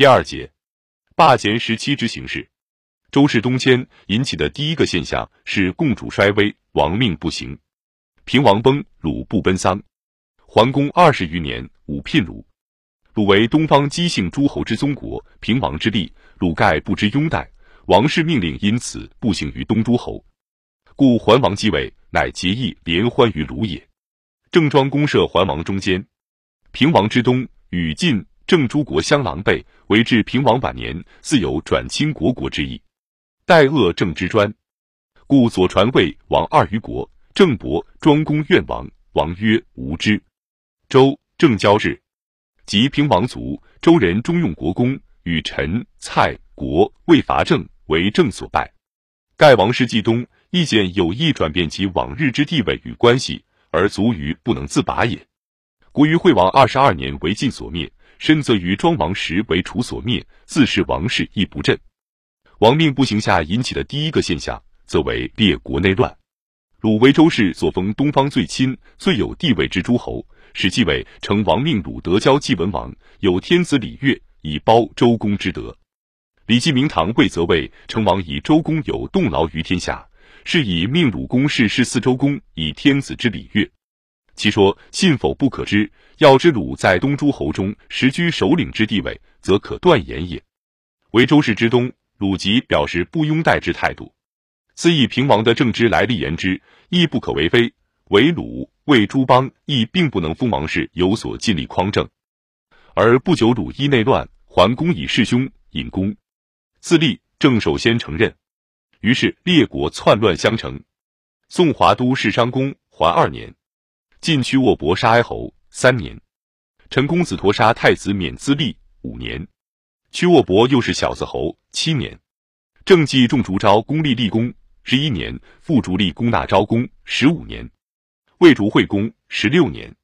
第二节，霸权时期之形势。周氏东迁引起的第一个现象是共主衰微，王命不行。平王崩，鲁不奔丧。桓公二十余年，武聘鲁。鲁为东方姬姓诸侯之宗国，平王之立，鲁盖不知拥戴，王室命令因此不行于东诸侯。故桓王继位，乃结义联欢于鲁也。郑庄公设桓王中间，平王之东与晋、郑诸国相狼狈，为至平王晚年，自有转倾国国之意。代恶郑之专，故左传魏王二于国。郑伯庄公愿王，王曰无之。周郑交日，及平王卒，周人终用国公，与陈、蔡、国魏伐郑，为郑所败。盖王室既东，意见有意转变其往日之地位与关系，而卒于不能自拔也。国于惠王二十二年为晋所灭，身则于庄王时为楚所灭，自是王室亦不振。王命不行下引起的第一个现象，则为列国内乱。鲁为周氏所封东方最亲、最有地位之诸侯，使继位成王命鲁德交季文王，有天子礼乐，以褒周公之德。李继明堂魏则位成王以周公有动劳于天下，是以命鲁公事事四周公，以天子之礼乐。其说信否不可知。要知鲁在东诸侯中实居首领之地位，则可断言也。为周氏之东。鲁吉表示不拥戴之态度，自以平王的政之来历言之，亦不可为非。为鲁、为诸邦亦并不能封王室有所尽力匡正。而不久，鲁伊内乱，桓公以弑兄引公自立，郑首先承认，于是列国篡乱相承。宋华都是商公桓二年，晋屈沃伯杀哀侯三年，陈公子陀杀太子免自立五年。屈沃伯又是小子侯七年，郑继仲烛昭公立立功十一年，复烛立公纳昭公十五年，魏烛惠公十六年，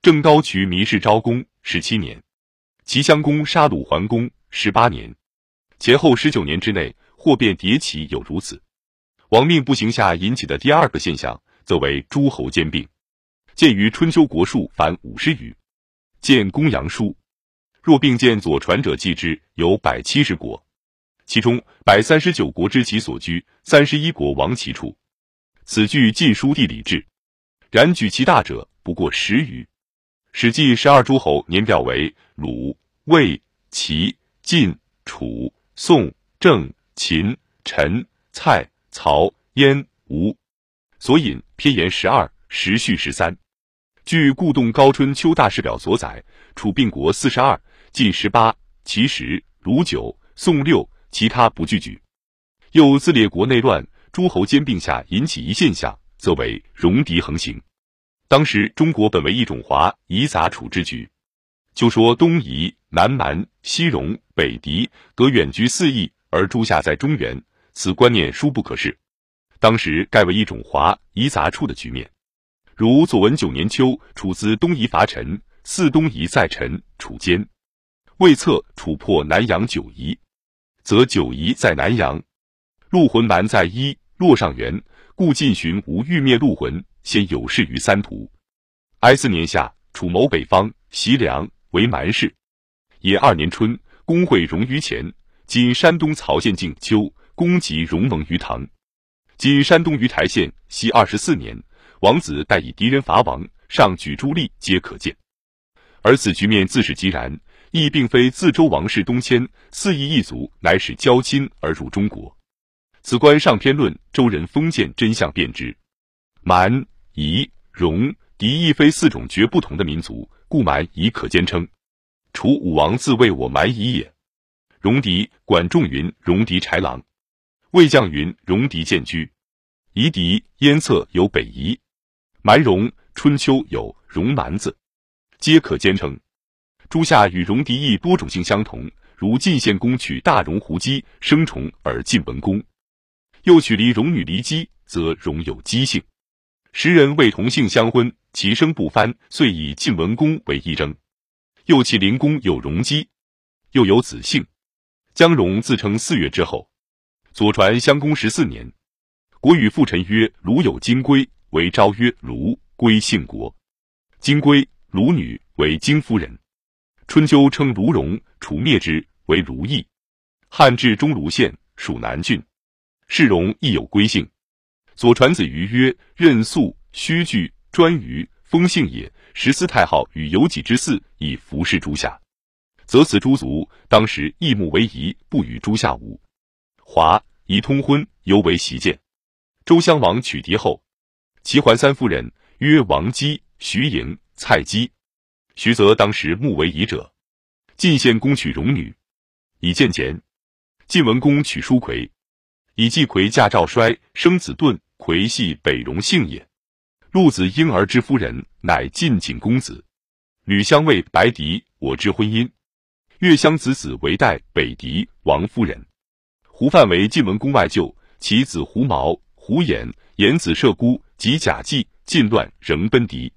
郑高渠弥氏昭公十七年，齐襄公杀鲁桓公十八年，前后十九年之内，祸变迭起有如此。王命不行下引起的第二个现象，则为诸侯兼并，见于春秋国数凡五十余，见公羊书。若并见左传者记之，有百七十国，其中百三十九国之其所居，三十一国亡其处。此据晋书地理志。然举其大者不过十余。史记十二诸侯年表为鲁、魏、齐、晋、楚、宋、郑、秦、陈、蔡、曹、燕、吴。所引篇言十二，时序十三。据故洞高春秋大事表所载，楚并国四十二。晋十八，齐十，鲁九，宋六，其他不具举。又自列国内乱，诸侯兼并下引起一现象，则为戎狄横行。当时中国本为一种华夷杂处之局，就说东夷、南蛮、西戎、北狄，隔远居四邑，而诸夏在中原，此观念殊不可视。当时盖为一种华夷杂处的局面。如左文九年秋，楚自东夷伐陈，四东夷在陈，楚坚。未测楚破南阳九夷，则九夷在南阳，陆浑蛮在一洛上元，故晋寻无欲灭陆浑，先有事于三途。哀四年夏，楚谋北方，袭梁，为蛮氏。也二年春，公会戎于前，今山东曹县境秋，公及戎盟于唐。今山东于台县，西二十四年，王子待以敌人伐王，上举诸吏，皆可见。而此局面自始即然。亦并非自周王室东迁，四夷一族乃使交亲而入中国。此观上篇论周人封建真相便知。蛮、夷、戎、狄亦非四种绝不同的民族，故蛮夷可兼称。楚武王自谓我蛮夷也。戎狄管仲云：戎狄豺狼。魏将云：戎狄贱居。夷狄燕策有北夷。蛮戎春秋有戎蛮子，皆可兼称。诸夏与戎狄亦多种性相同，如晋献公取大戎胡姬生虫而晋文公，又取离戎女离姬，则戎有姬性。时人为同性相婚，其生不翻，遂以晋文公为一征。又其灵公有戎姬，又有子姓。姜戎自称四月之后。左传襄公十四年，国与父臣曰：“鲁有金龟，为昭曰：鲁归姓国。金龟鲁女为金夫人。”春秋称卢戎，楚灭之，为卢邑。汉至中卢县，属南郡。世荣亦有归姓。左传子瑜曰：任素、须据、专于，封姓也。十四太昊与有己之嗣，以服侍诸夏。则此诸族当时异目为夷，不与诸夏无。华宜通婚，尤为习见。周襄王娶狄后，齐桓三夫人曰王姬、徐莹、蔡姬。徐则当时目为夷者。晋献公娶荣女，以见简。晋文公娶叔葵，以季葵嫁赵衰，生子盾。葵系北戎姓也。陆子婴儿之夫人，乃晋景公子。吕相谓白狄，我之婚姻。越相子子为代北狄王夫人。胡范为晋文公外舅，其子胡毛、胡衍、衍子射孤及贾季，晋乱仍奔敌。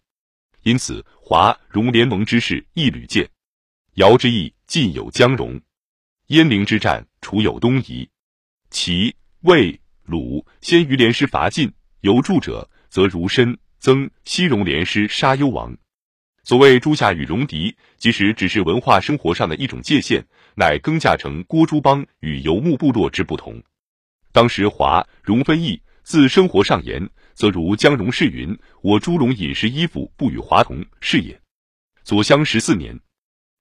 因此华戎联盟之事亦屡见。尧之役，晋有江戎；鄢陵之战，楚有东夷。齐、魏、鲁先于联师伐晋，有助者，则如申、曾、西戎联师杀幽王。所谓诸夏与戎狄，其实只是文化生活上的一种界限，乃更驾成郭诸邦与游牧部落之不同。当时华戎分异，自生活上言，则如江戎氏云：“我诸戎饮食衣服不与华同，是也。”左相十四年，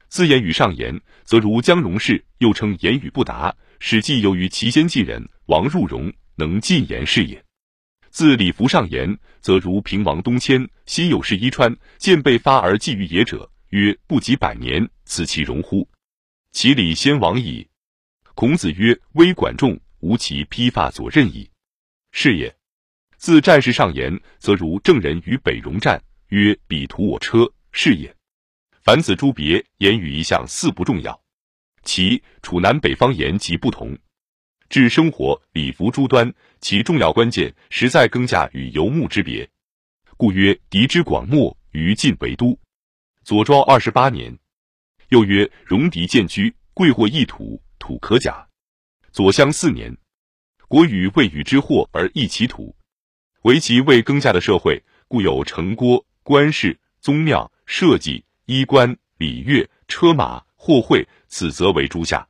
自言语上言，则如江戎氏，又称言语不达。史记由于其先继人王入戎，能进言是也。自礼服上言，则如平王东迁，心有事衣穿，见被发而寄于野者，曰：“不及百年，此其容乎？其礼先亡矣。”孔子曰：“微管仲，无其披发左衽矣。”是也。自战事上言，则如郑人与北戎战，曰：“彼屠我车。”是也。凡此诸别，言语一向似不重要。其楚南北方言极不同。至生活礼服诸端，其重要关键实在耕稼与游牧之别，故曰狄之广漠，于晋为都。左庄二十八年，又曰戎狄建居，贵或易土，土可甲。左相四年，国与未与之祸而异其土，为其为耕稼的社会，故有城郭、官事、宗庙、社稷、衣冠、礼乐、车马、货会，此则为诸夏；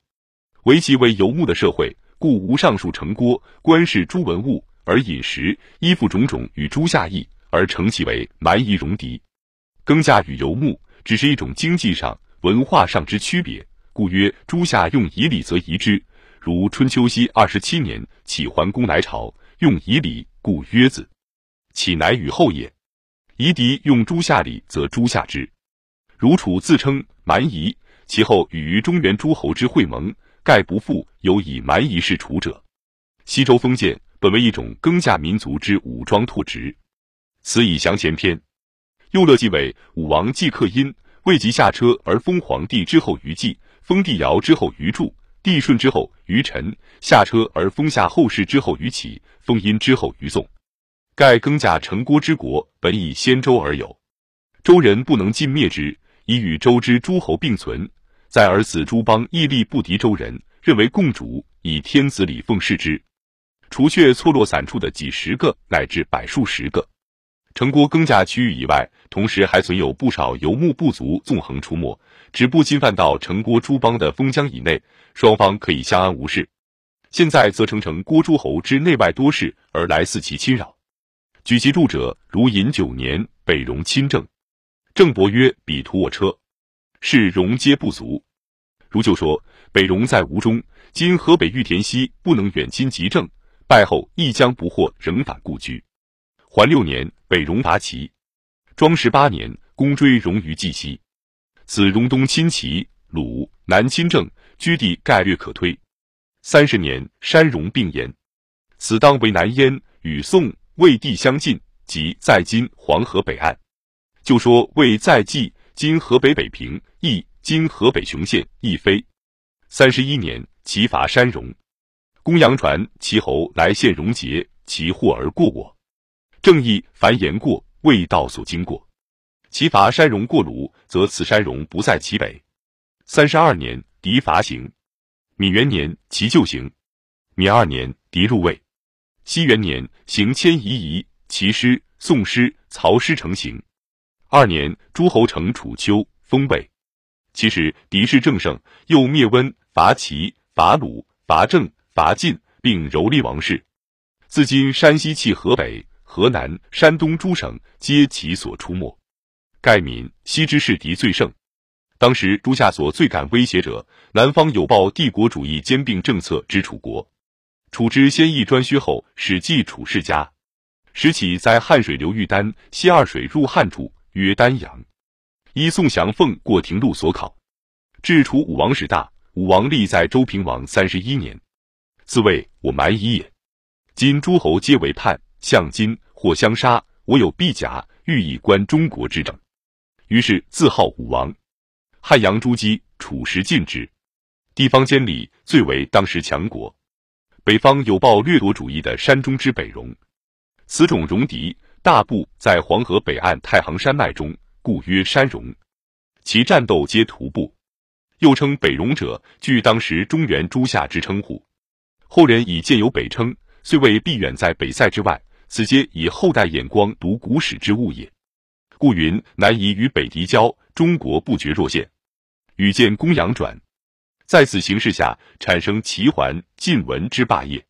为其为游牧的社会。故无上述城郭、官事诸文物，而饮食、衣服种种与诸夏异，而成其为蛮夷戎狄。耕稼与游牧，只是一种经济上、文化上之区别。故曰：诸夏用以礼，则夷之。如春秋西二十七年，启桓公来朝，用以礼，故曰子。岂乃与后也。夷狄用诸夏礼，则诸夏之。如楚自称蛮夷，其后与于中原诸侯之会盟。盖不复有以蛮夷事楚者。西周封建本为一种耕稼民族之武装拓殖，此以详前篇。右乐继位，武王季克殷，未及下车而封皇帝之后于季，封帝尧之后于祝，帝舜之后于陈，下车而封下后世之后于启，封殷之后于宋。盖耕稼成郭之国，本以先周而有，周人不能尽灭之，以与周之诸侯并存。在而此诸邦屹立不敌周人，认为共主，以天子礼奉事之。除却错落散处的几十个乃至百数十个城郭耕稼区域以外，同时还存有不少游牧部族纵横出没，只不侵犯到城郭诸邦的封疆以内，双方可以相安无事。现在则成成郭诸侯之内外多事而来肆其侵扰。举其著者，如尹九年，北戎亲政，郑伯曰：“彼屠我车。”是戎皆不足。如就说北戎在吴中，今河北玉田西不能远亲及政，败后亦将不获，仍返故居。桓六年，北戎伐齐；庄十八年，攻追戎于冀西。此戎东侵齐，鲁南侵郑，居地概略可推。三十年，山戎并焉。此当为南燕与宋、魏地相近，即在今黄河北岸。就说魏在冀。今河北北平，亦今河北雄县，亦非。三十一年，齐伐山戎，公羊传齐侯来献戎节，其获而过我。正义凡言过，未道所经过。齐伐山戎过鲁，则此山戎不在其北。三十二年，狄伐行。米元年，齐就行。米二年，狄入魏。西元年，行迁夷夷，齐师、宋师、曹师成行。二年，诸侯乘楚丘，封魏。其实敌势正盛，又灭温、伐齐、伐鲁、伐郑、伐晋，并蹂躏王室。自今山西弃河北、河南、山东诸省，皆其所出没。盖闽西之势敌最盛。当时诸夏所最感威胁者，南方有抱帝国主义兼并政策之楚国。楚之先易专削后，始继楚世家。时起在汉水流域丹西二水入汉处，曰丹阳。依宋祥凤过庭路所考，至楚武王始大，武王立在周平王三十一年，自谓我蛮夷也。今诸侯皆为叛，向金或相杀，我有臂甲，欲以观中国之政。于是自号武王。汉阳诸姬，楚时尽之。地方监理最为当时强国。北方有抱掠夺主义的山中之北戎，此种戎狄大部在黄河北岸太行山脉中，故曰山戎。其战斗皆徒步，又称北戎者，据当时中原诸夏之称呼。后人以建有北称。虽未必远在北塞之外，此皆以后代眼光读古史之物也。故云南夷与北狄交，中国不绝若线。与见公羊转，在此形势下，产生齐桓、晋文之霸业。